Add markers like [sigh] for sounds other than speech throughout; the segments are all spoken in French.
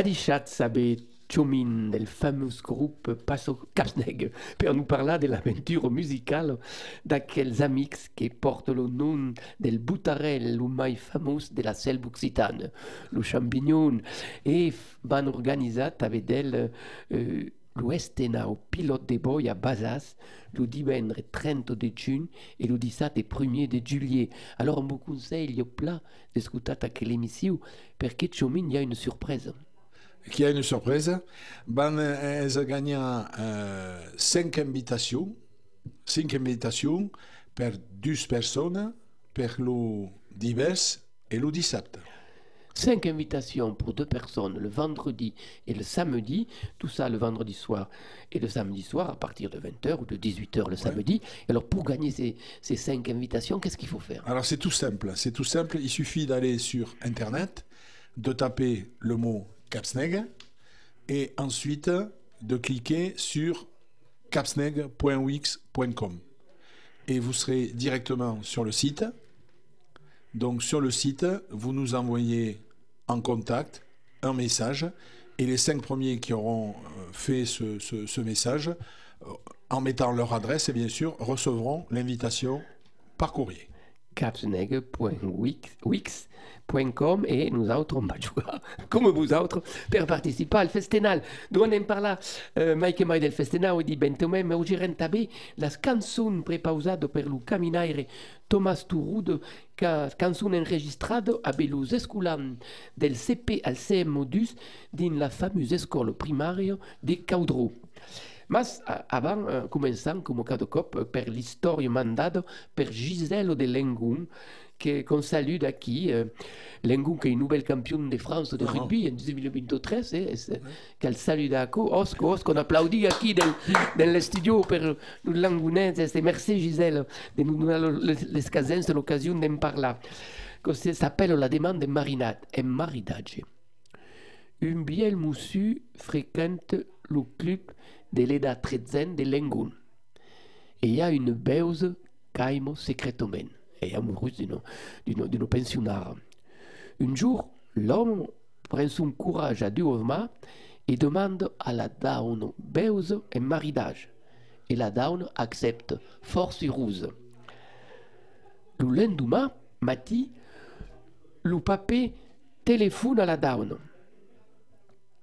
Adichat sabe Chomin del fameux groupe Passo Capsneg per nous parler de l'aventure musicale d'aquels amics qui portent le nom del butarel, le mai fameux de la selva occitane, le champignon, et van organitzat avec elle euh, au pilote de boi a Bazas le divendres 30 de juin et le 17 1er de juillet. Alors on vous conseille au plat d'écouter quelle émission parce que il y a une surprise. Qui a une surprise. Van es gagnar euh, cinq invitations, cinq invitations per deux personnes per le divers et le 17. Cinq invitations pour deux personnes le vendredi et le samedi, tout ça le vendredi soir et le samedi soir à partir de 20h ou de 18h le samedi. alors pour gagner ces, ces cinq invitations, qu'est-ce qu'il faut faire? Alors c'est tout simple, c'est tout simple, il suffit d'aller sur Internet, de taper le mot Capsneg et ensuite de cliquer sur capsneg.wix.com et vous serez directement sur le site. Donc sur le site, vous nous envoyez en contact un message et les cinq premiers qui auront euh, fait ce, ce, message, euh, en mettant leur adresse, et bien sûr, recevront l'invitation par courrier. capsneg.wix.com et nous autres, on va jouer [laughs] comme vous autres per participer al festenal. Nous on parla uh, mai che mai del festenal e di bentomè, per Thomas enregistrado a esculan CP al CM modus din la fameuse escola primaria de Caudró. Mas avant, uh, començant com cada cop eh, per l'història mandada per Giselo de Lengun, que qu'on salue d'aquí, euh, Lengun qui est nouvel champion de France de rugby en 2023, eh, c'est- qu'elle salue d'acco, Osco, Osco, on applaudit del, del studio per nous Langunets, et merci Gisèle de nous donner le- le- les casens l'occasion d'en parler. Ça s'appelle la demande de marinade, et maridage. Un biel moussu fréquente le club de l'EDA 13 de Lengun. Et il y a une beuse caimo secrètement et amoureuse d'une, pensionnaire. Un jour, l'homme prend son courage à deux mains et demande à la daune beuse un maridage. Et la daune accepte, force ruse. Le lendemain, Mati, le papé téléphone à la daune.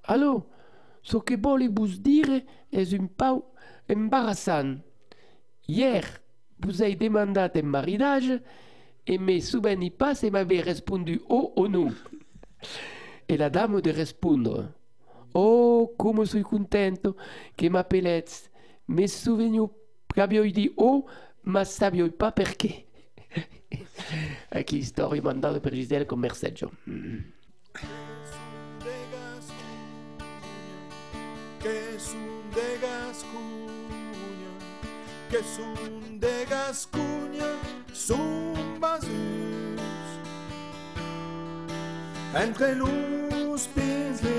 Allô, ce que voulez vous dire est un peu embarrassant. Hier, vous avez demandé un mariage et me souvenez pas si m'avez répondu oh ou non. Et la dame de répondre Oh, comme je suis contente que m'appelez. Me souvenez qu'aviez dit oh, ma saviez pas perché. Aquí storia mandata per Gisele con Merceggio. Gascuña, que es un de Gascuña, son basus. Entre los pies les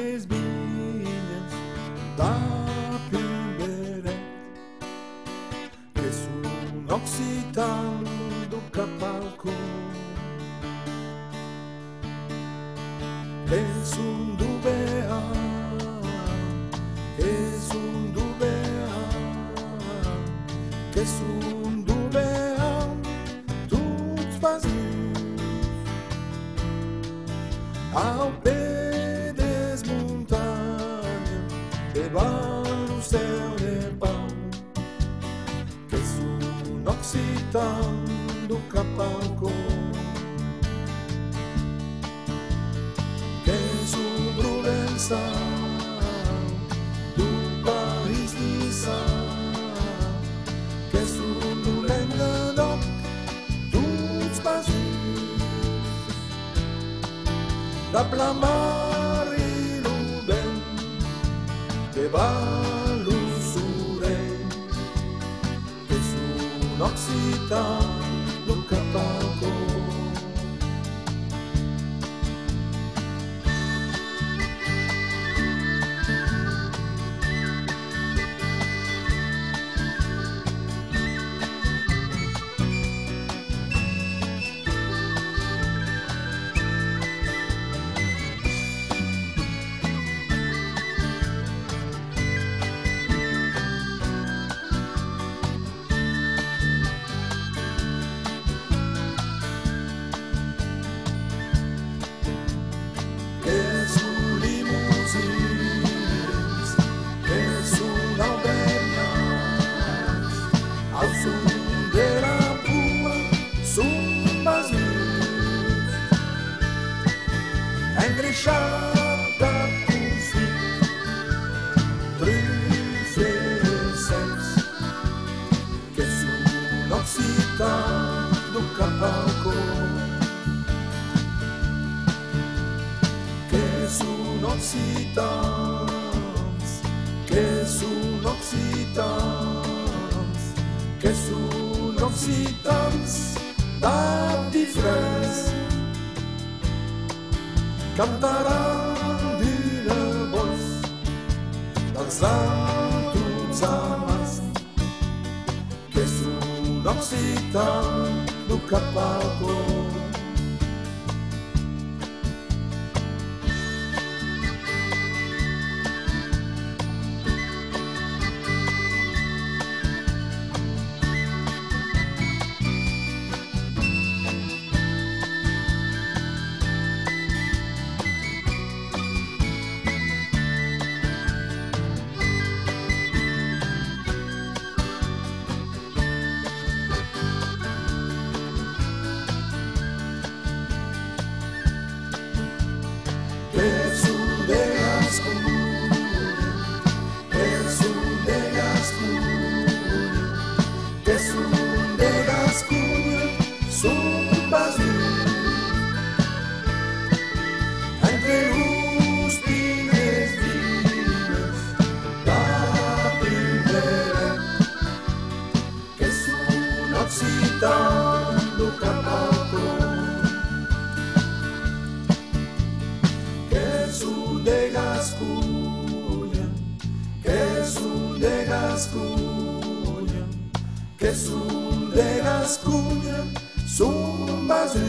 que son de Gascuña son basus.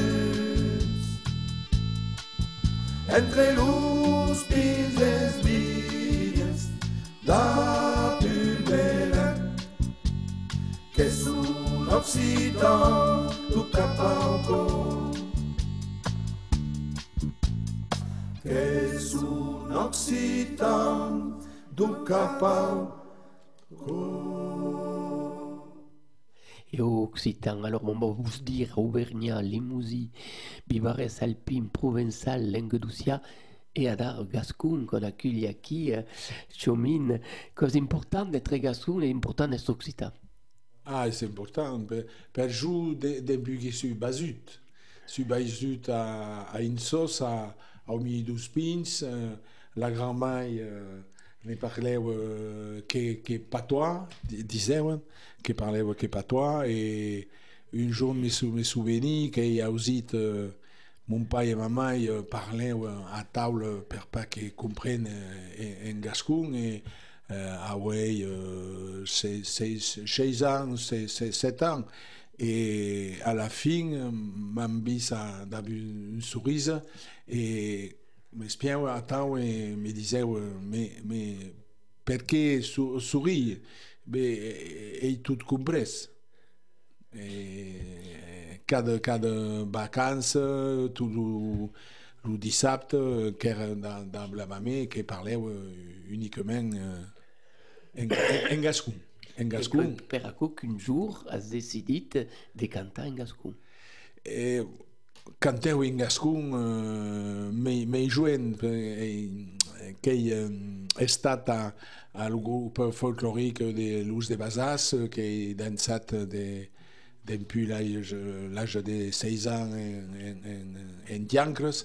Entre los pises vides da pulvera que son occitan tu capauco. Que son occitan tu capauco. Oh. Et au Occitan, alors on va vous dire Auvergnat, Limousin, Bivarès, Alpine, Provençal, Languedocia et Adar Gascon qu'on accueille ici, euh, Chomine. Cause importante d'être Gascon et important d'être Occitan. Ah, c'est important. Per, per giù de, de bughi su basut. Su basut a, a Insos, dos pins, eh, la grand-mère ne parlava eh, che, che patois, di- dicevan, che parlava che patois, e un giorno mi, sou- mi souveni che ha usit eh, mon pare e ma mare eh, parlava a taula per pas che comprenne eh, en gascon e eh, avei eh, sei, sei, sei ans, sei, sei, set ans. E alla fin m'han vist a, d'aver un sorrisa e mi spiavo a taula e mi dicevo me, me, perché su, sorride? Beh, hai tutto. E cada, cada dissabte, era que parlava uniquement eh, en, gascon. En gascon. Per qu'un jour has decidit de cantar en Gascon. Canteu en gascon eh, me, me joent eh, que he estat a, al grup folclòric de l'ús de Basas eh, que he dansat de, depuis l'âge de 16 ans en, en, en, Diancres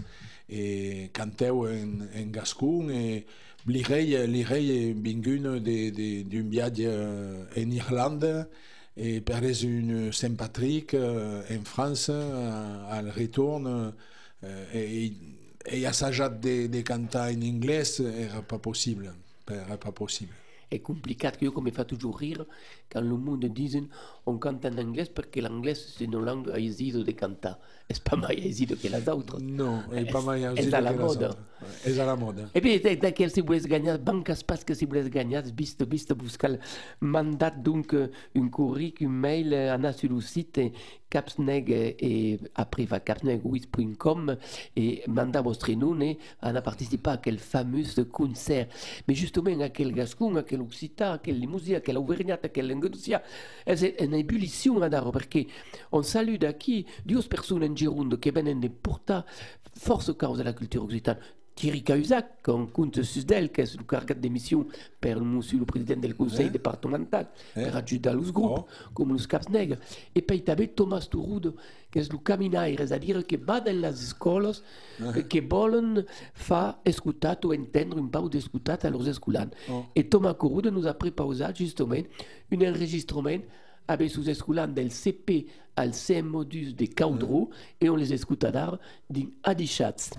e canteu en, en gascon e l'irei, l'irei de- de- d'un viatge en Irlanda et per une Saint-Patrick euh, en France, euh, al retorn, euh, et, et assajat de, de cantar en anglès era pas possible. Era pas possible. És complicat, que jo me fa toujours rire quand le monde dicen on canta en anglès perquè l'anglès c'est une langue aisida de cantar. Mai aisida que les altres. No, è pas mai és a la moda. És a la moda. E bé, de, de que si volés guanyar, banques pas que si volés guanyar, vist, vist buscar el mandat donc un curric, un mail, anar sur le site eh, capsneg eh, et après va capsnegwis.com et mandat vostre nom et anar participar a aquel fameux concert. Mais justement, à quel gascon, à quel occitan, à quel limousin, à quel auvergnat, à quel languedocien, c'est une ébullition à dar, parce on salue d'aquí deux personnes en Gironde, che venen de portar força de la cultura occitana. Thierry Cahuzac, qu'on compte sus d'elle, qui est le caractère d'émission, par monsieur le président du conseil eh? départemental, hein eh? par adjudant le groupe, oh. comme le Capsneg, et puis il Thomas Touroud, qui est le caminaire, c'est-à-dire qui va dans les écoles, hein qui veulent faire écouter ou entendre une part d'écouter à leurs écoles. Oh. Et Thomas Touroud nous a préparé justement un enregistrement abesus esculan del CP al CM modus de Caudro mm. et on les escutará din Adichatz.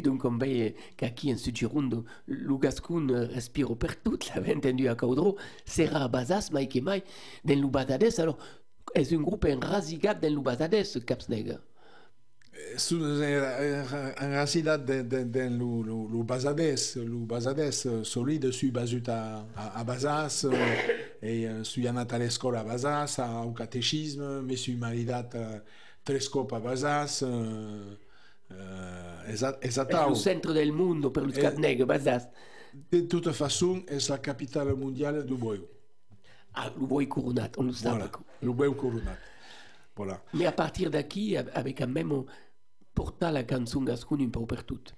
E dunque un veie che aquí in su girondo Lugascun respiro per tut, [laughs] l'aveva entendu a Caudro, sera basas mai che mai den Lubazades, alors es un groupe enrasigat den Lubazades, Capsnega? En racidat de, de, de lu, lu, lu basades, lu basades eh, solide su basut a, a, a basas e eh, su anat a l'escola a basas, a un catechisme, me su maridat tres cop a basas, eh, eh, esat, Es esatau. il centro del mondo per lo Eh. De toute façon, és la capitale mondiale du boeu. Ah, lo vuoi coronat, on lo sa Voilà, pas. le boeu coronat. Voilà. Mais à partir d'aquí, avec quand même portat la canzone Gascun un peu per tut.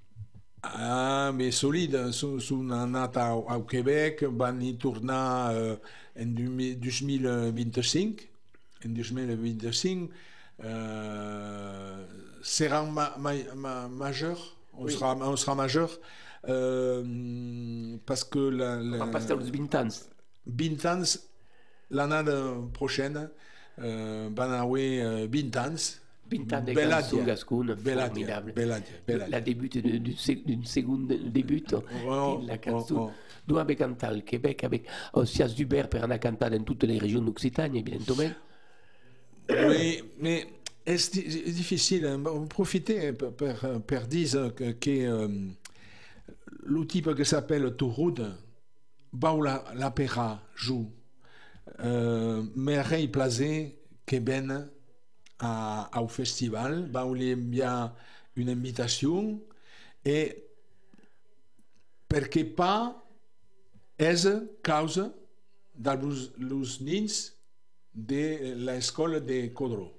Ah, mais solide, sont, sont anat au, au Québec, van y tornar eh, en 2025, en 2025, eh, seran ma, ma, ma, majeur, on, Oui. sera, on sera majeur, eh, parce que la, On la, va passer aux 20 ans. 20 ans, l'année prochaine, eh, van haver eh, 20 ans, 20 ans de adia, formidable. La début de- d'une sec- d'une seconde début Oh, la oh, canzone. oh. Nous avons canté au Québec avec Dubert per anar cantar dans toutes les régions d'Occitanie. Oui, mais è difficile. hein? Profitez per, per, per dire que, que euh, type qui s'appelle Touroud, Baou la, la Pera joue. euh, me rei plaisait que ben à, au festival, va voler bien une invitation et perquè pas és causa dels los nins de l'escola de Codró.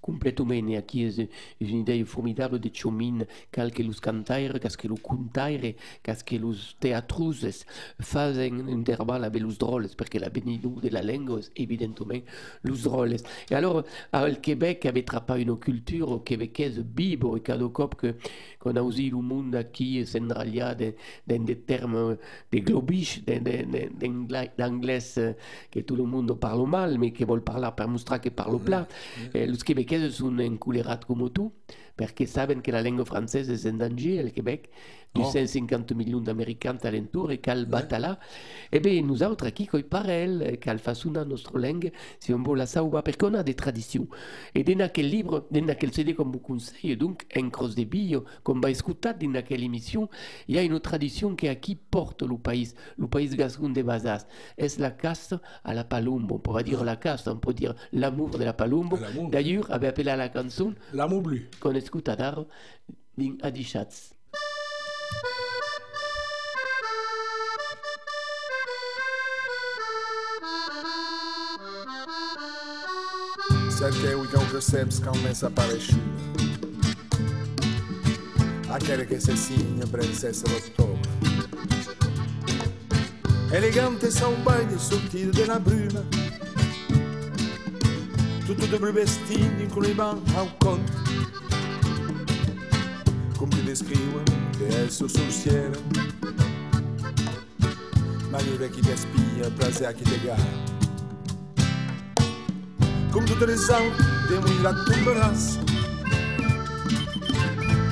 Completamente aqui é uma ideia formidável de Chomin cal que os cantaires, cas que os contaires, cas que os teatruses fazem intervalo avec os drôles, porque la benidou de la língua é evidentemente os drôles. E alors, al Québec avait trappé une culture québécoise vibre et cada cop que qu'on a aussi le monde aqui s'endralia dans des termes de globish, d'anglais que tout le monde parle mal, mais que vol parler per mostrar que parle plat. Eh, los québécois sont enculerats comme tu, perché saben que la lingua francesa è in danger al Québec, 250 milions d'Americans alentour et cal batala. E beh, coi parel, cal fasuna nostra langue, si on la sauva, perché on a des traditions. E den aquel livre, den aquel CD com vous conseille, donc, en cross de billo, com va escutat din aquella émission, il y a une tradition que aquí porte le pays, le pays gascon de Bazas. Es la caste à la palumbo. On peut pas dire la caste, on peut dire l'amour de la palumbo. L'amour. D'ailleurs, avait appelé à la chanson L'amour blu. qu'on écoute à dar, din Adichatz. Cerqueu então percebes que começa a aparecer Aquela que se signa princesa do outubro Elegante são baile sortido de la bruma Tutto de bleu vestido com riban ao conto Te espia, prazer que te garra Comme toutes les autres, des mouilles la tomberás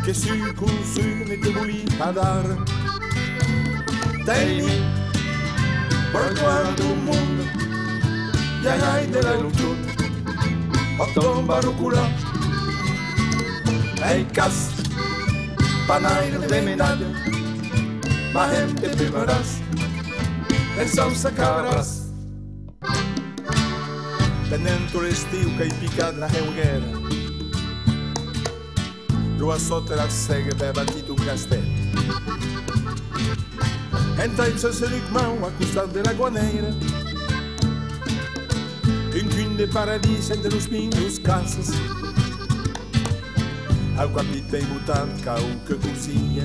Que su consume te vouli padar Temi, por todo o mundo E ai de la lutut O tomba panaire de medalha Mahem te primerás En salsa cabras Tenendo l'estiu que hi picat la heuguera Lua sotto la sega per battit un castell Entra il saseric mau a costat de la guaneira. Un cun de paradis entre los minus casas Al capitell mutant cau que cosilla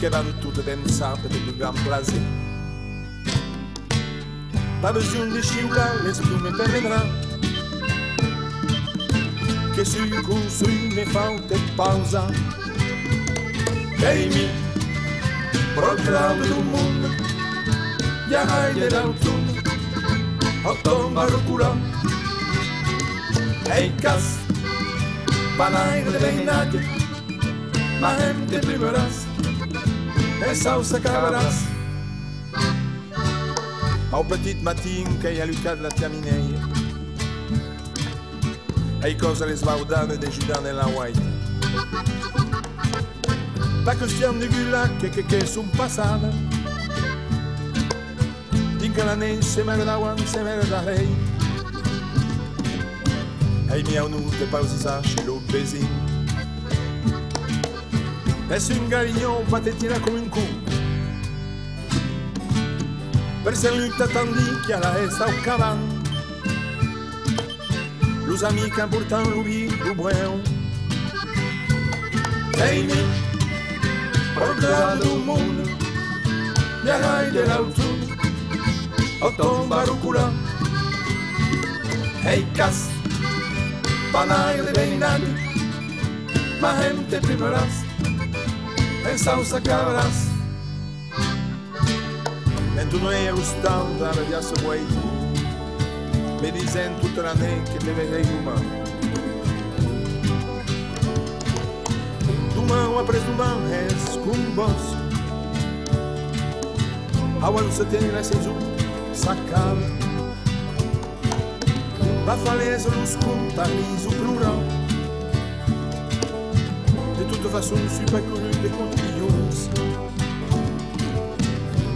Que van tutte densate del gran plaser Pas besoin de xiular, l'esprit me permettrà Che su construir me falta pausa. Ehi proclamo del mondo Ya hai dell'autunno Ottobre rucula Ehi cas Panaire de beinate Ma hem te primeràs E sausa acabaràs Au petit matin que hi ha lluitat la tia Ei cosa les de la white La de gula que que que són passada. Tinc que la neix se merdawan se merdarei Ei miau nu te pausisa chez baiser Est un garignon patetina come un con per ser lluita tan dit que ara està un cavant. Los amics han portat l'ubi, lo bueu. Ei, mi, por todo el mundo, ara de l'autunno, ottobre barucula. Ei, cas, panaire de beinati, ma gente primeràs, en salsa cabràs. Men tu non è gustando da radiasse guai Mi dicen tutta la ne che te vedrei umano Tu mão a preso mão és com boss Agua não se tem nesse zoom sacava la falesa nos conta riso plural. De toute façon, je ne suis pas connu des contrillons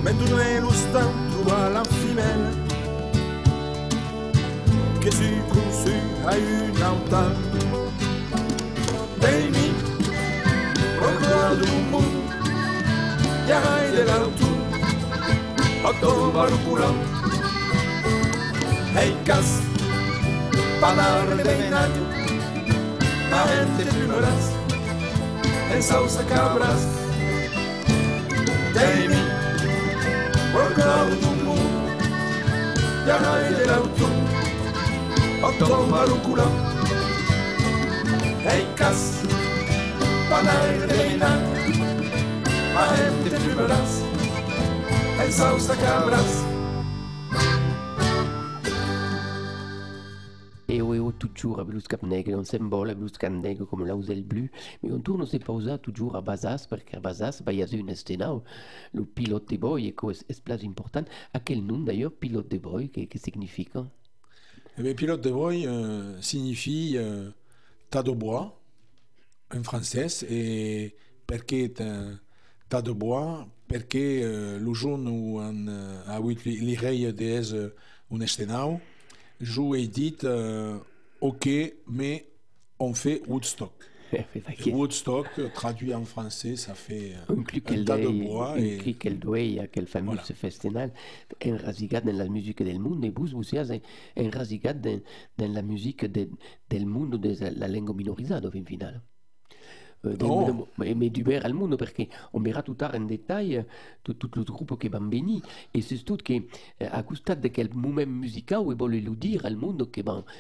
Maintenant, elle ostin trouva la femelle. Que j'ai conçue à une altar Baby, regarde mon monde. Yarai de l'altou Octobre coulant. Hey, casse. Ei, cas, palavra de beinado, a gente primeras, em salsa cabras. Dei-mi, procura do mundo, e a raia de l'altura, a tomar o curão. Hey cas, palavra de beinar, a gente primeras, em salsa cabras. Toujours à à Blues Cap Negre comme là où c'est le bleu, mais on tourne ces pauses toujours parce qu'à Bazas, bah, il y a une escena, le pilote de et que c'est place important. À quel nom d'ailleurs, pilote de qu'est-ce que signifie hein? Eh bien, pilote de bois euh, signifie euh, tas de bois en français et perché un tas de bois perché euh, le jour où on a eu des un estenau je ai dit euh, ok mais on fait Woodstock [laughs] Woodstock euh, traduit en français ça fait euh, Un un tas de bois un et cri qu'elle doit, quel fameux Voilà. festival, un rasigat dans la musique del mundo, et vous, vous un rasigat dans, dans la musique de, del mundo de la langue minorisada, fin final. Euh, Oh. del- mais, mais du ver al mundo, perché on verrà tout tard en détail tout, tout le groupe che van venir, et c'est tout que euh, à costat de quel moment musical e vuole lo dire al van,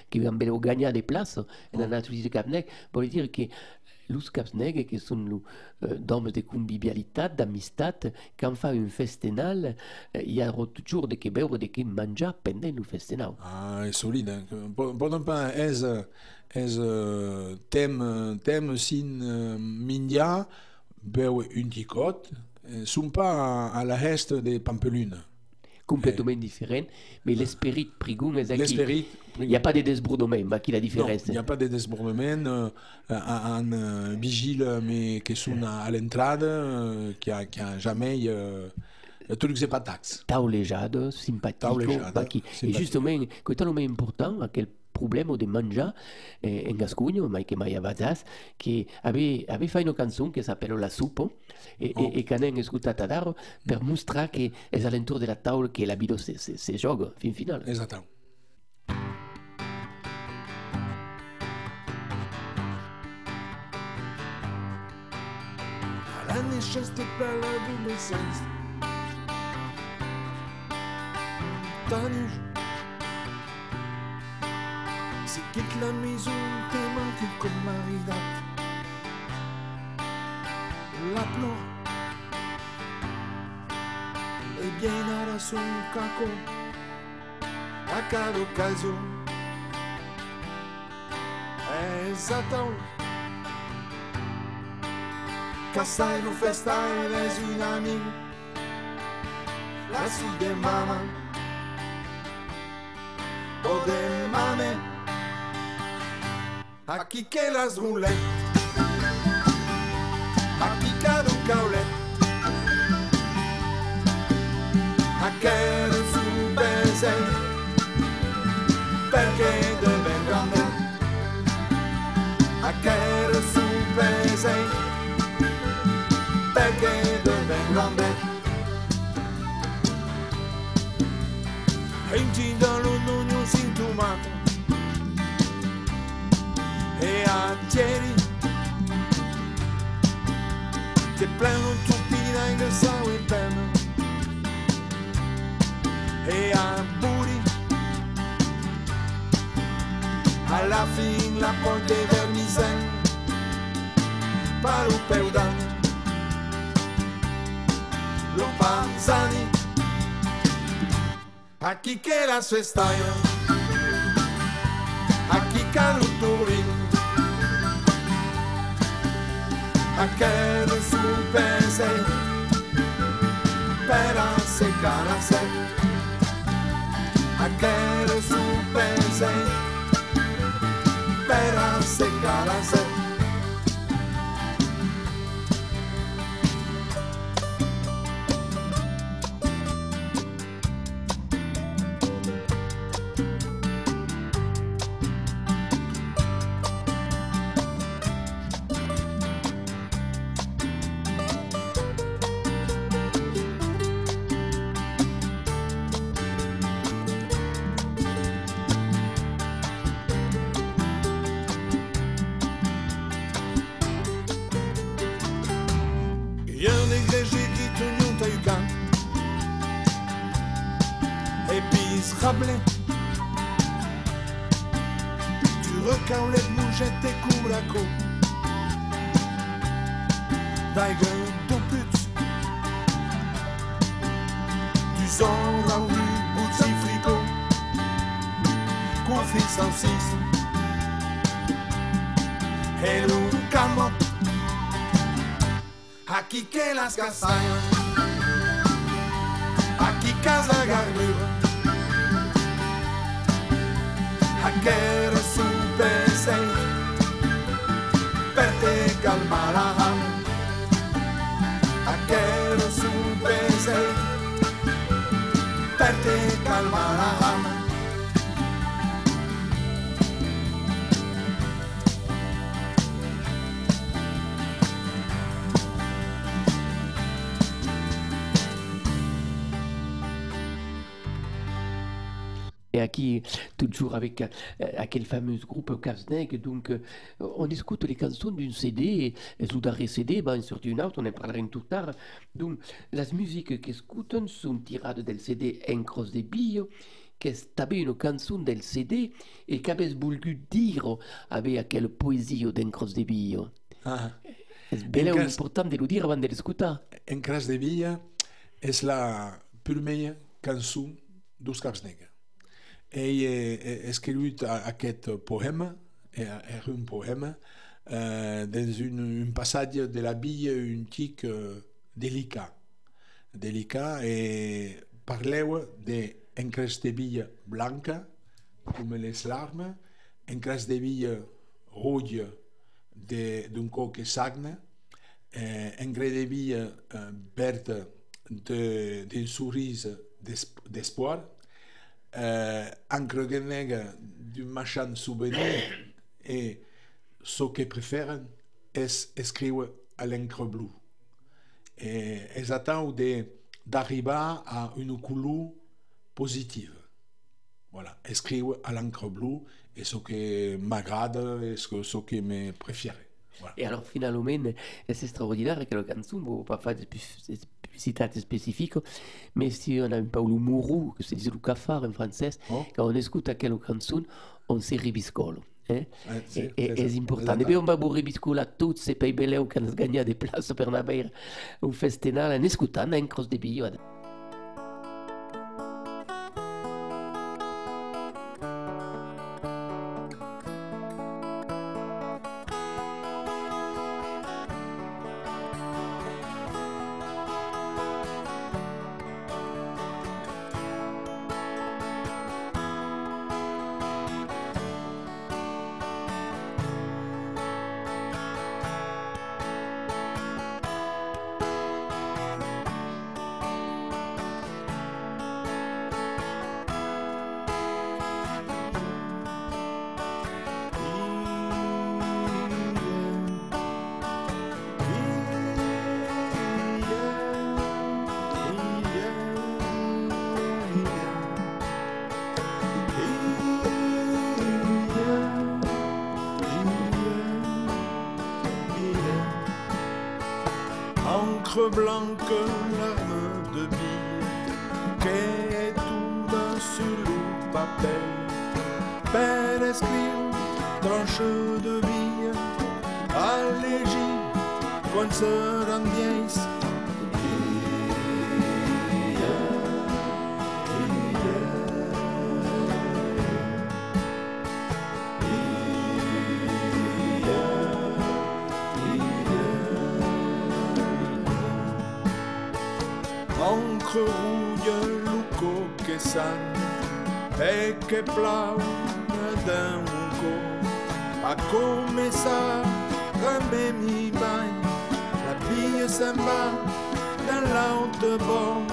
che van bello gagnar des places nella natura di Capnec, vuol dire che Lus Capsneg, che sono uh, d'hommes de convivialitat, d'amistat, quand fa un festenal, uh, il y a toujours de che beure, de mangiare pendant le festenal. Ah, solide. Pendant pas es es euh, thème thème sin euh, mindia beu un ticot euh, sont pas à, à la reste des pampelune. Complètement différent, mais l'esprit prigun est. L'esprit Il n'y a pas de desbordement, ma qui la différence. il n'y a pas de désbordement un euh, vigile mais qui sont à, à l'entrée qui a qui a jamais le truc c'est pas taxe. taulejado, simpatico, Taulejado, ma qui- E simpatico. justement, è tellement important, a quel problema di mangiare eh, in Gascugno, ma che mai a Vazas, che ave, ave fa una canzone che s'appelle La Supo, e, Oh. e, e che hanno ascoltato Daro per mostrare che è all'intorno della tavola che la vida si, si gioca, fin. La la adolescență Tanius Se quitte la maison T'es manqué comme maridat La pleure Et bien à son caco A cada occasion Exatamente Cassai no festai és un amic La suite de mama O de mame Aquí que las roulettes Aquí cada un caulet Aquel su baiser Perché deve grande Aquel su baiser perché E a ieri Te pleno tupina in che sangue bene E a buri Alla fin la porte vermisen Paru peudani lo panzani Aquí que la su estadio. Aquí caluturi Aquel su pese Per secarse Aquel su que Toujours avec euh, aquel fameux groupe Kasnek, donc euh, on écoute les chansons d'un CD, et sous darrer CD, ben, sur une autre, on en parlera tout tard. Donc, les musiques qu'écoutent sont tirées del CD Encros de Bio, que est també une chanson del CD, et qu'avez voulu dire avec quelle poésie d'Encros de Bio. Ah. C'est bien Encres- important de le dire avant de l'écouter. En Cras de Villa és la primera cançó dels Caps Escrit a- aquest poema, era era un poema, eh, dans un, un passatge de la vie un tic eh, delicat. Delicat e parleu de encres de villa blanca, com les larmes, encres de villa rouge de- d'un coc que sagna, eh, engrais de vie eh, verte de- d'un sourire d'es- d'espoir, encre negra d'un machin souvenir [coughs] et ce que préfèrent és escriure a l'encre bleue. Et els attendent de- d'arribar à une couleur positive. Voilà, escriure à l'encre bleue est ce que m'agrade, et ce que, ce que me préfère. Voilà. Et alors, finalement, c'est extraordinaire que la chanson, bon, pas faire de spéc- spécificité spécifique, mais si on a un peu le mourou, que se dit le cafard en français, Oh. quand on écoute quelle chanson, on se ribiscole. Hein? Ouais, c'est- et, et, c'est- c'est important. c'est- Et puis, on va vous ribiscoler tous ces pays belés qui ont gagné des places pour avoir un festival en écoutant un cross de billes. Encre blanche, larme de bille, que tombe sur le papier. Per écrire, tranche de bille, allégis, quand se que plau d'un muco. A começar, ramé mi bain, la bille s'en va dans l'autre bord.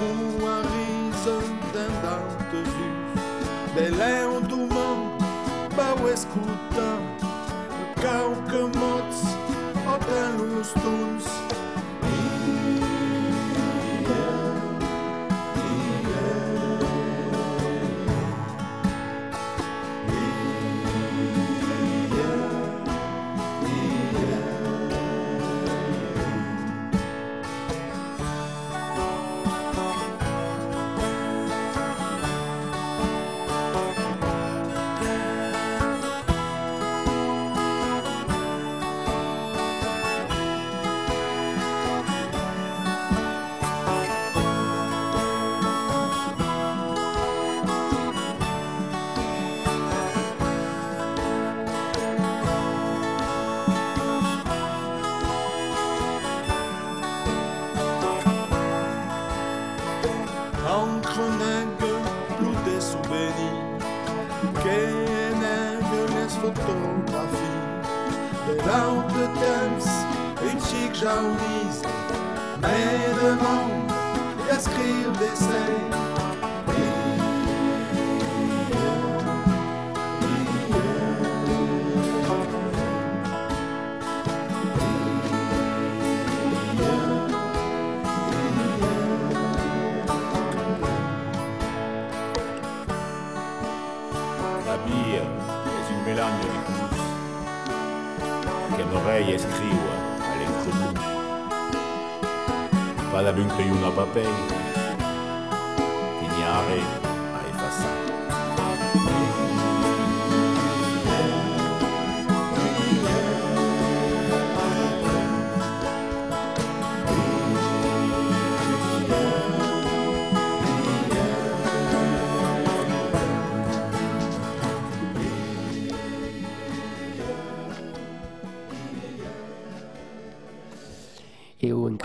La mouarise d'un dente zus, des léons doumants, bau escuta, cau que mots, o ten los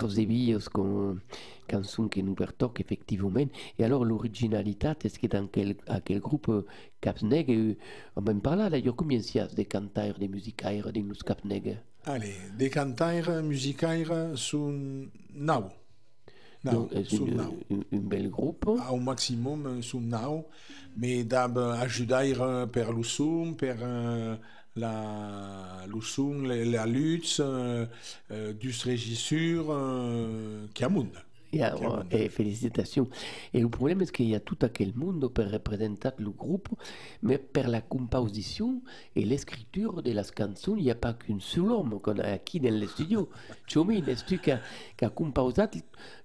De Billos, con cançon que nous pertoque effectivement. Et alors l'originalité, est-ce que dans quel, à quel groupe euh, Capsneg, euh, on va me parler d'ailleurs combien de cantaires, de musicaires, de nous Capsneg? Allez, des cantaires musicaires sont nau. Nau, une, une belle groupe. Au maximum sont nau, mais d'ab ajudaire per l'usum, per euh, la l'usum, la, lutte, euh, euh, dus regissure, euh, qui a monde. Et, félicitations. Et le problème, c'est qu'il y a tout à quel monde pour représenter le groupe, mais pour la composition et l'écriture de las cançons, il n'y a pas qu'un seul homme qu'on a acquis dans le studio. [laughs] Chomin, est-ce qui a, composé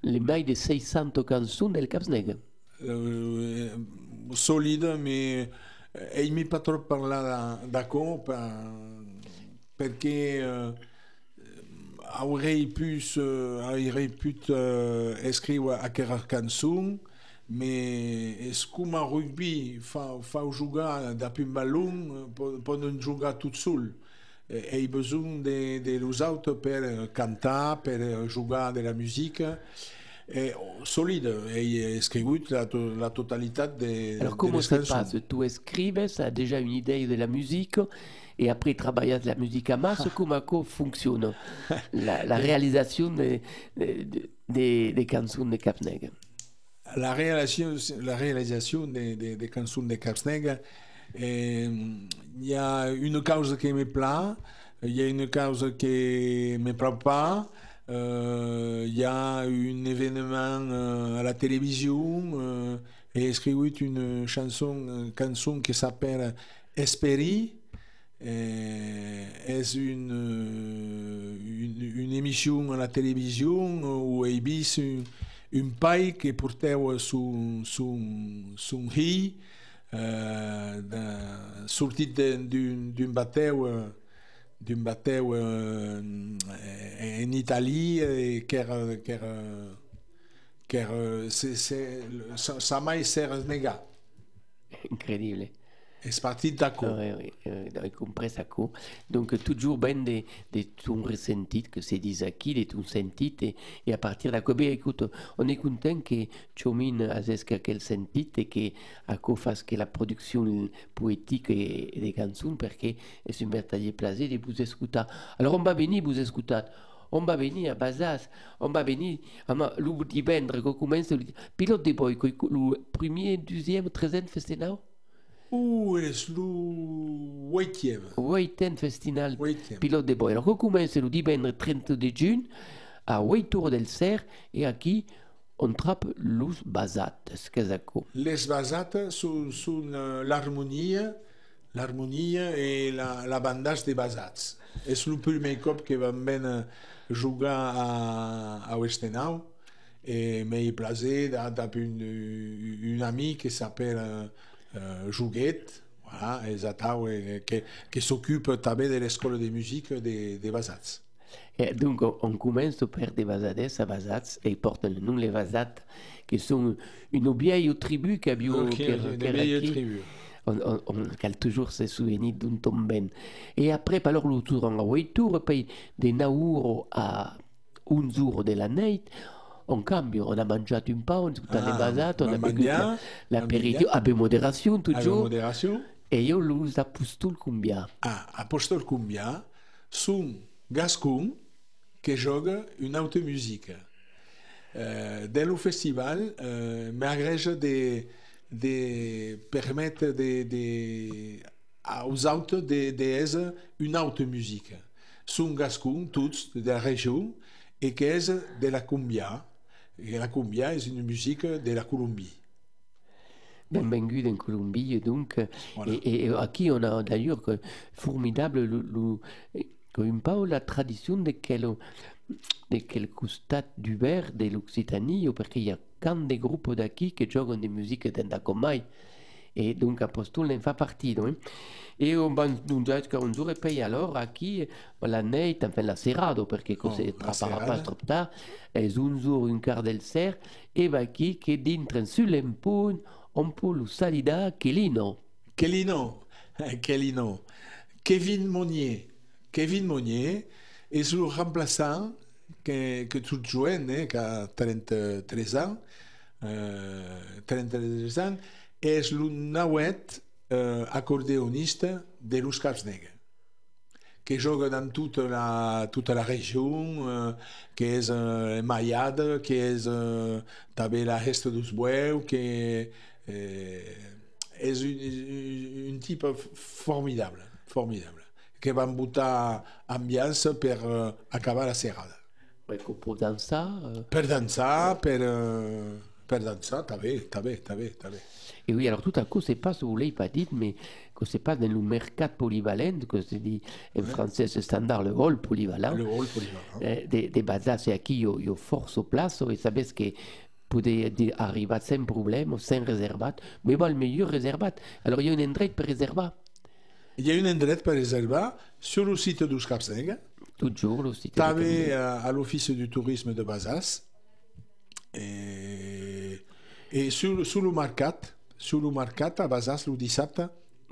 les mailles de 600 cançons del Capsneg? Euh, solide, mais eh, il m'est pas trop parlé d'accord perché eh, avrei pu, eh, avrei pu eh, scrivere a quella canzone ma a rugby fa, fa giocare da più un ballon po- può non giocare tutto solo e hai bisogno dello auto per cantare, per giocare della è solide. E scritto la, la totalità de, Alors, comment ça se passe? Tu écrives, ça a déjà une idée de la musique, et après travailler la musique à masse, comment ça fonctionne [laughs] la, la réalisation des, des, des, des cançons de la réalisation, la réalisation des, des, des chansons de Capsneg, il y a une cause qui me plaît, il y a une cause qui ne me plaît pas, euh, il y a un événement euh, à la télévision, euh, et écrit une chanson, une chanson qui s'appelle Esperi, euh, est une, euh, une, une émission à la télévision où il vit un, un pai que portait son, riz euh, sorti d'un d'un bateau euh, d'un bateau euh, en Italie et qui era, qui era, c'est- sa, sa mai s'era nega. Incroyable. C'est parti d'accord. Oui, oui, euh, j'ai compris ça. quoi. Donc, toujours ben de, de ton ressenti, que c'est dit qui, de ton senti, et, et à partir de là, écoute, on est content que Chomin a quel senti et que à quoi fasse que la production poétique et, et des parce que c'est un véritable plaisir de vous écouter. Alors, on va venir vous écouter. On va venir à Bazas, on va venir, ama, le divendres, qu'on commence, pilote de boy, le premier, deuxième, treizième festival Ou est le huitième? Huitième festival pilote de boi. Alors, on commence le dimanche 30 de juin à Huitur del Cer et aquí on trappe los basates, casaco. Les basates sont, sont l'harmonie, l'harmonie et la, la bandage des basats. És el primer cop que vam ben jugar a, a Westenau et m'est plaisir d'avoir une, une amie qui s'appelle euh, Jouguette, voilà, et qui, qui s'occupe de l'école de musique des, des basats. Et donc, on, commence par des basades à basats et ils portent le nom les basates, qui sont une vieille tribu qui a des tribus. on, on, on a toujours ses souvenirs d'un tomben. Et après, alors, le tour en Huitur, puis de Nauro à un jour de la nuit, on cambie, on a mangé un pain, on a écouté Ah, les basates, on a va bu mangiar, l'apéritif, va avec modération Avec toujours. modération. Et io l'uso apostol cumbia. Ah, Apostol Cumbia, sont gascons qui joue une autre musique. Euh, dans le festival, euh, m'agrège de, de permettre de, de, aux autres de, de une autre musique. Sont gascons, tous de la région, et qui est de la cumbia. Et la cumbia est une musique de la Colombie. Benvenue en Colombie, donc. Voilà. Et, et aquí, on a d'ailleurs formidable le, le, un peu la tradition de quel, de quel costat du vert de l'Occitanie, parce qu'il y a quand des groupes d'aquí qui jouent des musiques d'Endacomai. Et donc, Apostol en fa partie. Non? Et on va nous dire qu'on aurait payé alors aquí la neit, enfin la serrado, perché così Oh, pas trop tard, es un jour un quart del ser, e va aquí che dintre sull'empun un po' lo salida che lì no. Kelino, Kelino, Kevin Monnier. Kevin Monnier est le remplaçant que, que tout jeune, hein, qui a 33 ans, euh, 33 ans, est le nauet euh, accordéoniste de Luz Capsneg, qui joue dans toute la, toute la région, euh, qui est euh, Mayade, qui est euh, també la euh, est une, une type f- formidable, formidable, qui va botar ambiance per euh, acabar la serrada. Ecco, può danzare. Per dansar, per, euh, per dansar, t'as bé, t'as bé, t'as bé. Et oui, alors tout à coup, c'est pas ce que vous l'avez pas dit, mais que c'est pas dans le mercat polyvalent, que c'est dit en français c'est standard, le hall polyvalent. Le rôle polyvalent. eh, de, de basar c'est aquí io, io forzo plazo e sabes que poder di- arribar sans problème, sans reservat, mais bon, le meilleur reservat. Alors il y a un endret per reservar, Il y a une endret per reservar sur le site Capsneg, toujours le site. també Camille. euh, à l'Office du tourisme de Bazas, et, et sur, sur le mercat, sur le mercat à Bazas le dissabte,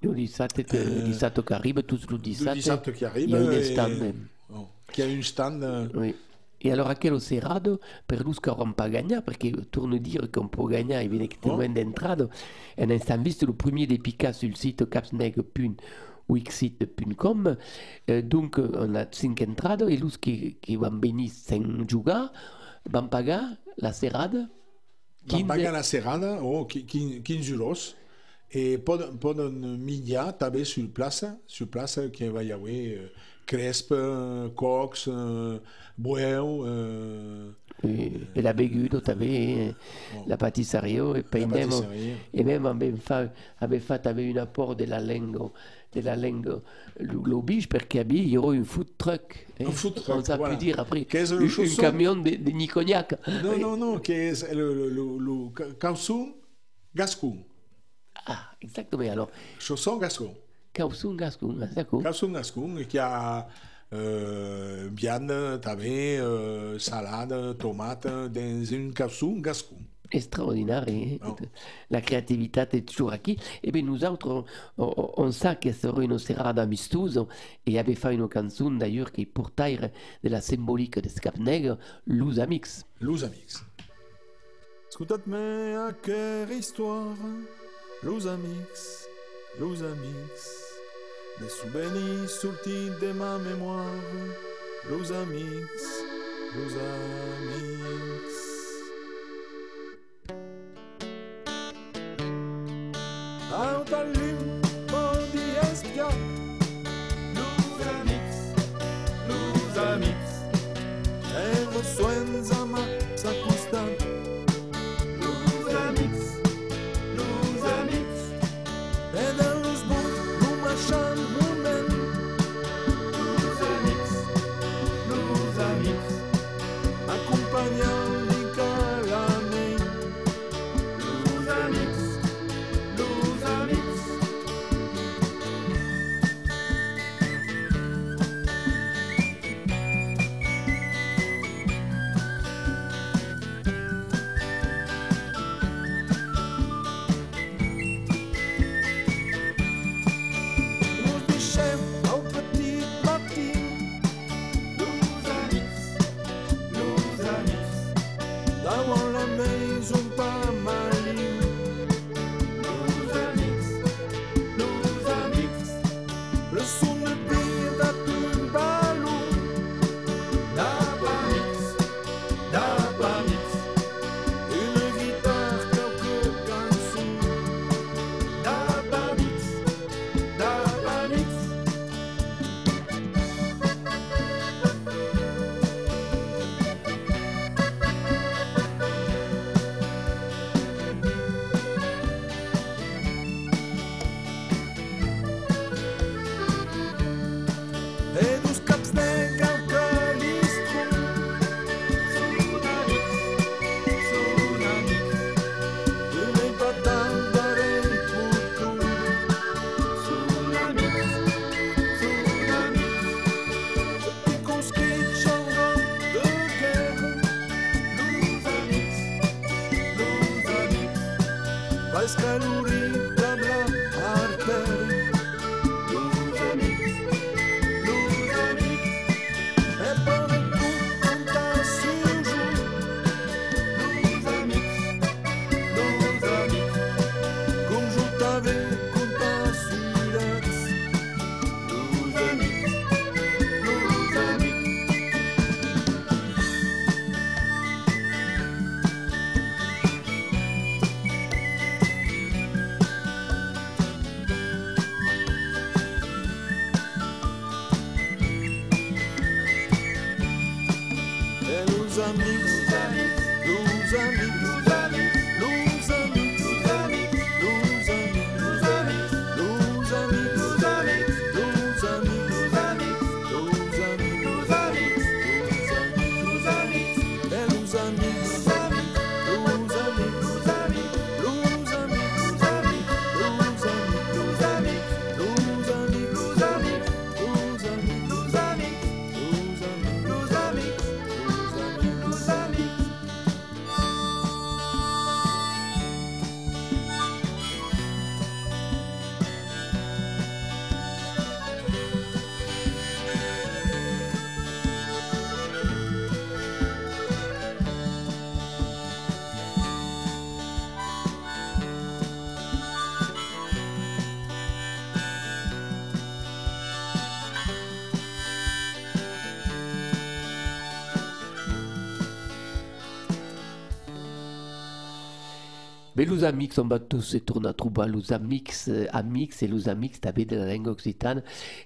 Le dissabte, le dissabte qui arrive, tous le le dissabte, dissabte qui arrive, il y a un et- stand. oh, qui a un stand euh, Oui. E allora quello serrado per non pas gagner perché torno a dire qu'on peut evidentemente d'entrado e visto le premier des piccats sul sito capsneg.wixit.com eh, donc on a 5 entrado e lui che, che van venir sans jugar van pagar la serrada Van pagar la serrada, oh, qui- qui- 15 euros. Et poden, poden menjar també sur place, sur place que va y avoir euh, cresp, euh, cox, euh, bueu, euh, e, e la begudo també la patisseria e poi même patisseria. e même abbiamo fa, abbiamo fatto avere un apport della lingua della lingua l'obige perché abbiamo un food truck eh? Un food truck, on ça voilà. peut dire après un, camion de, de Nicognac Non, non, non, qui est le, le, le, le ca- calçon gascon. ah exactement alors Chausson gascon. Causun Gascon d'accord Calçon gascon qui a euh, viande, euh, salade, tomate, dans un calçon gascon. Extraordinaire. hein. Oh. La créativité est toujours acquis. Et bien, nous autres, on, on- on sait que sera une serrada amistosa et avait fait une chanson d'ailleurs qui portait de la symbolique de Scapneg, Luz Amix. Los amics. Ascoltatemi a che histoire, los amics, los amics, des souvenirs sortis de ma mémoire, los amics, los amics. Out à Mais les amics, on va tous se tourner à trouver les amics, euh, amics et les amics d'avait de la langue occitane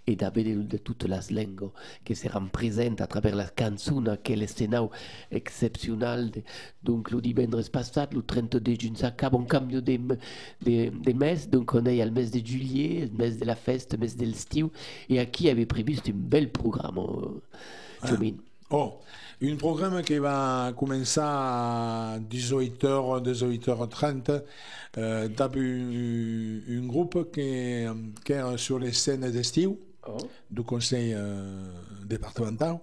et d'avait de, de toutes les langues qui se représentent à travers la canzone, quel scénario exceptionnel. De, donc, le divendres passat, le 32 juin, s'acaba un cambio de, de, de mes, donc on est le mes de juillet, le mes de la fête, le mes de l'estiu, et à qui avait prévu un bel programme, euh, Tchomin. Oh, un programme qui va commencer à 18h, 18h30 euh, un, un groupe qui, qui est sur les scènes d'estiu Oh. du conseil euh, départemental,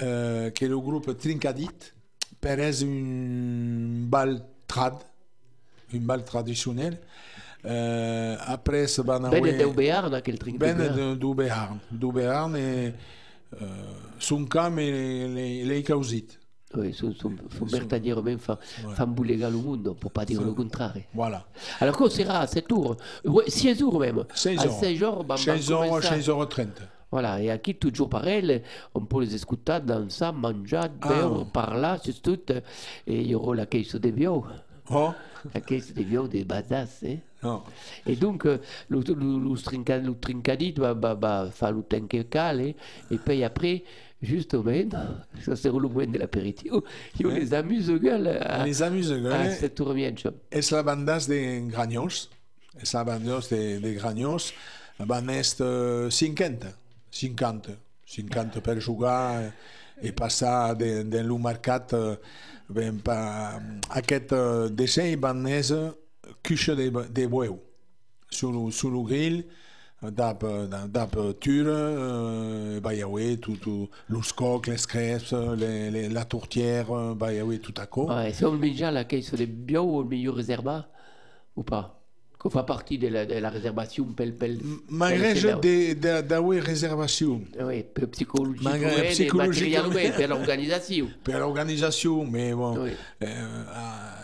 euh, qui est le groupe Trincadit, per és un bal trad, un bal traditionnel. Euh, après, van Ben away- de Béarn, aquel trinc ben de Béarn. de- du Béarn. Du Béarn et euh, sun cam e le, le, causit. Oui, sono, sono, sono vertadièrement famboulégal au monde, pour pas dire le contraire. Voilà. Alors qu'on sera 7 jours, 6 jours même. 16 jours. 16 jours, 16 jours, 16 jours 30. Voilà, et à qui toujours pareil, on peut les écouter dans ça, manger, ah. beurre, par là, c'est tout, et il y aura la caisse de bio. Oh. Perché scriviamo dei badass, hein. oh. No. E dunque euh, lo, lo, lo, strinca, lo trincadito va, bah, va, bah, bah, fa lo tencale e hein. poi après, justement, [laughs] ça c'est le point de l'apéritif, [laughs] on les amuse gueule. Hein. On les amuse gueule. À cette tourmente. Es la bandas de Graños, es la bandas de, de Graños, van est 50, 50, 50 per jugar. Eh. Et passar de, de l'mercat eh, ben, pa, aquest eh, desseny van eh, cuixa de, de bueu sur, sur le grill d'app ture euh, bah, yaoué, tout, les crêpes, les, la tourtière, bah, tout à coup. Ouais, c'est obligé la caisse des bio ou le milieu ou pas? Qu'on fait partie de la, de la réservation pel pel. M'agrège pel- de, de, d'avoir réservation Oui, per psychologie, Malgré psychologiquement. per l'organisation. [laughs] per l'organisation, mais bon, Oui. ah,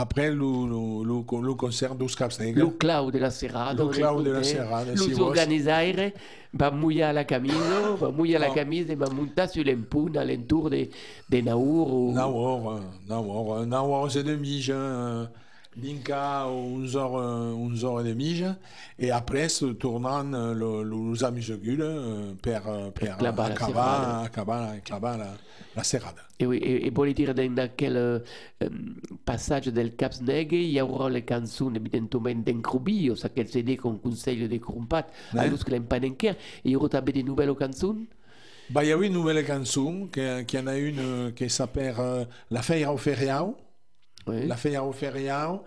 Après, le, concert dos Capsnegers. Le Claude la Serrada. Le Claude de la Serrada. Los si organizaires vont mouiller la camise, vont mouiller la camise et vont monter sur l'empune à l'entour de, de Naour. Ou... Naour, hein. Naour, hein. Naour, c'est demi, je... Hein. Linka 11h, 11h30 et après se tournant euh, le, le, los amuse-gules per, per, per la acaba, acaba, acaba la, la serrada. Et oui, et, et vuol dire dans, dans quel euh, euh, passage del Cap Sneg il y aura les canzoni evidentemente in Crubio, sa quel CD con consiglio de Crumpat, eh? allus che l'impanenquer, e il y aura també de nouvelles canzoni Bah, il y a oui une nouvelle chanson, qu'il y en a une euh, qui s'appelle La Feira au Feriao. Oui. La Feira au Feriao.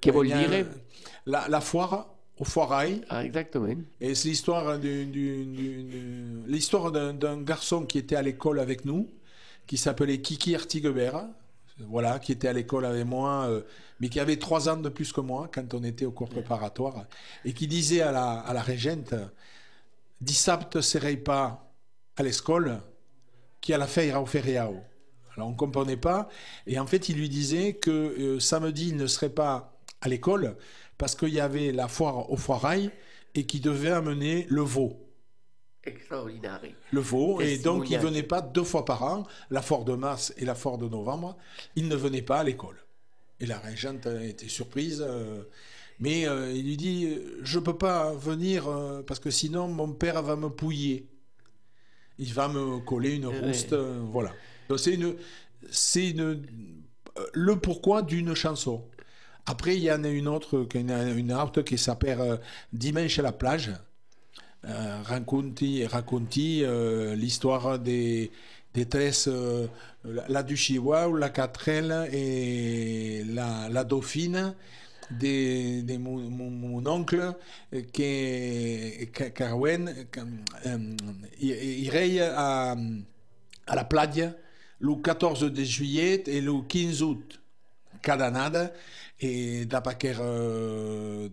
Che vuol y a, dire? La, la foire au foirail. Ah, exactement. Et c'est l'histoire l'histoire d'un garçon qui était à l'école avec nous, qui s'appelait Kiki Artiguebert, voilà, qui était à l'école avec moi, euh, mais qui avait trois ans de plus que moi quand on était au cours préparatoire, et qui disait à la, à la régente, dissabte serai pas à l'école, qui a la feira au feriao. Alors on ne comprenait pas, et en fait il lui disait que euh, samedi il ne serait pas à l'école parce qu'il y avait la foire au foirail et qui devait amener le veau. Extraordinaire. Le veau, et donc il Testimonial. venait pas deux fois par an, la foire de mars et la foire de novembre, il ne venait pas à l'école. Et la régente était surprise, euh, mais euh, il lui dit Je peux pas venir euh, parce que sinon mon père va me pouiller. Il va me coller une rouste, voilà. C'est une, c'est une, euh, le pourquoi d'une chanson. Après, il y en a une autre, une, autre qui s'appelle euh, Dimanche à la plage. Euh, racconti euh, l'histoire des, des tresses, la, du Chihuahua, la Quatrelle et la, la Dauphine, de, mon, oncle, Ca- Carwen, irait à, à la plage le 14 de juillet et le 15 août. Cada annada e d'apaquer euh,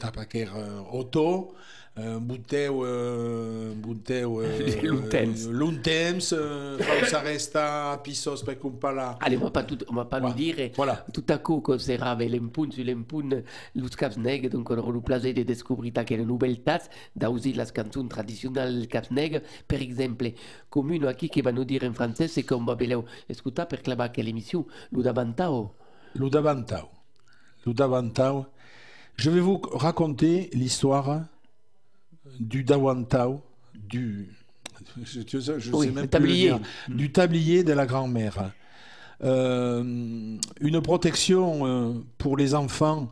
auto buteu buteu L'untemps. l'untemps euh, pausa resta a pisos per compara Allez, on va pas, tout, on va pas Voilà. nous dire. Voilà. Tout à coup, quand c'est rave l'empun sur l'empun, los caps nègres, donc on aura le plaisir de découvrir quelle nouvelle tasse, d'user las cançons traditionnelles del caps nègres. Per exemple, comme une qui qui va nous dire en français, c'est qu'on va beleu écouter per clavar quelle émission, lo davantao. lo davantau lo davantau je vais vous raconter l'histoire du davantau du je, je- je sais même plus le tablier. dire. du tablier de la grand-mère Euh, une protection euh, pour les enfants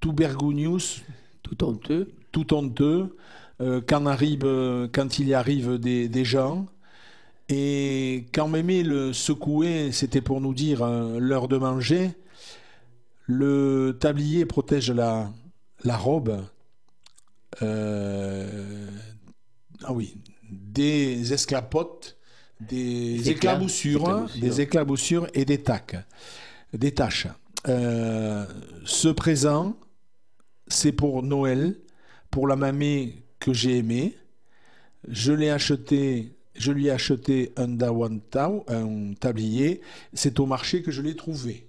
tubergunius Tout honteux. tout honteux euh, quand, arrive, quand il y arrive des, des gens. Et quand Mémé le secouait, c'était pour nous dire l'heure de manger. Le tablier protège la, la robe. Euh, ah oui, des esclapotes, des éclaboussures, éclaboussures. des éclaboussures et des tacs, des taches. Euh, ce présent, c'est pour Noël, pour la mamie que j'ai aimée. Je l'ai acheté, je lui ai acheté un dawantao, un tablier. C'est au marché que je l'ai trouvé.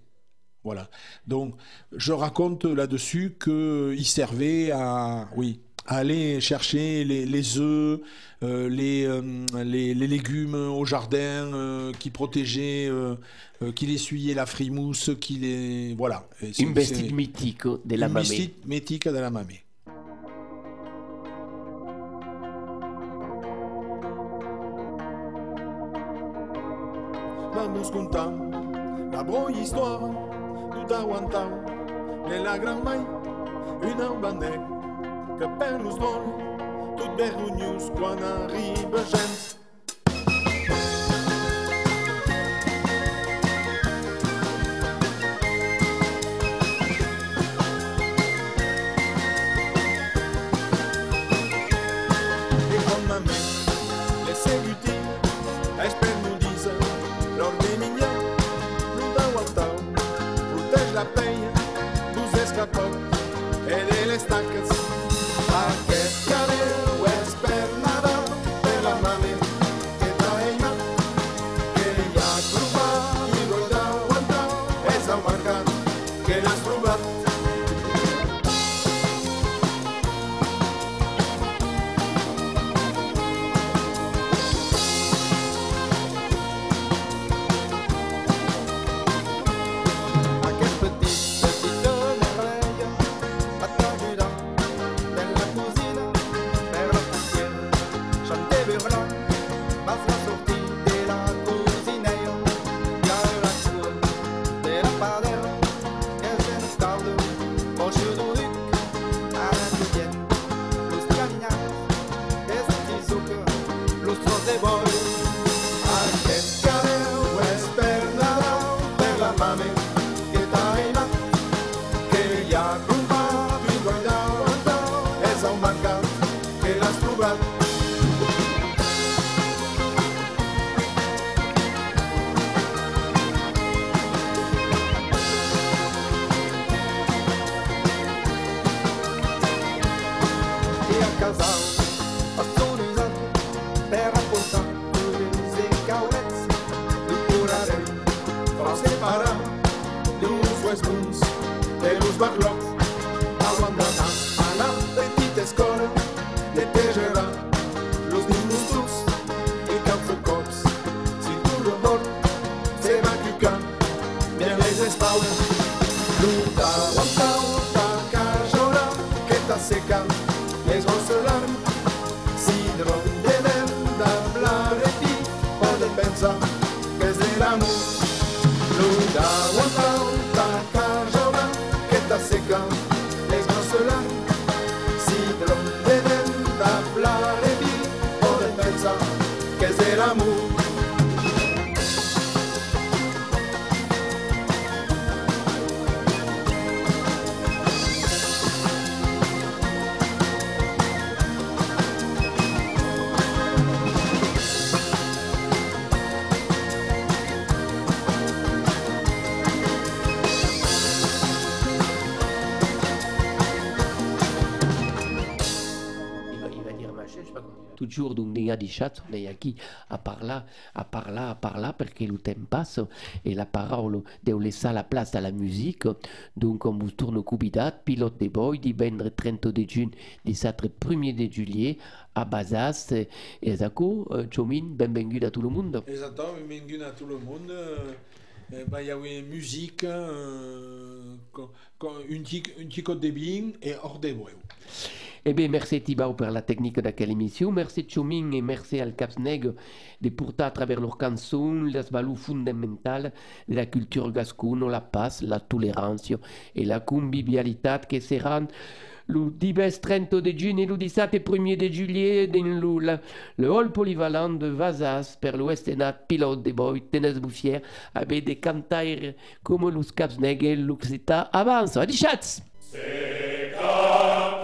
Voilà. Donc, je raconte là-dessus qu'il servait à, oui, aller chercher les, les œufs, euh, les, euh, les, les légumes au jardin, euh, qui protégeaient, euh, euh, qui essuyaient la frimousse, qui les, voilà. Un vestit c'est- mythique de la un mamie. vestit mythique de la mamie. Vamos contar la boa história do Tauantau de la Gran Mai, una que perd los vol, tot vergonyós quan arriba gent. Et comme ma mère, laissez lutter, espère nous que és de l'amor. Comment dire. Toujours d'un dia di chat, on est qui à parler, à parler, à parler, perché le temps passe et la parole deu laisser la place à la musique. Donc on vous tourne cubidat, pilote des boys, di vendre 30 de juin, 17 1er de juillet, à Bazas. Euh, Chomin, benvenue à tout le monde. Exactement, benvingut a tout le monde. Eh, va y avoir musique, euh, co- co- un petit un petit code de et hors des bruits. Eh bien, merci Tibau pour la technique d'aquella émission. Merci Chomin et merci al Capsneg de porter à travers leurs chansons les valeurs fondamentales de la culture gascone, la paix, la tolérance et la convivialité qui seran le 10 30 de juin et le 17 1er de juillet dans le, le hall polyvalent de Vazas per l'ouest enat pilote de boy Tenes Bouffière avec des cantaires comme los Capsneg et l'Occita avance. Adis chats! Seca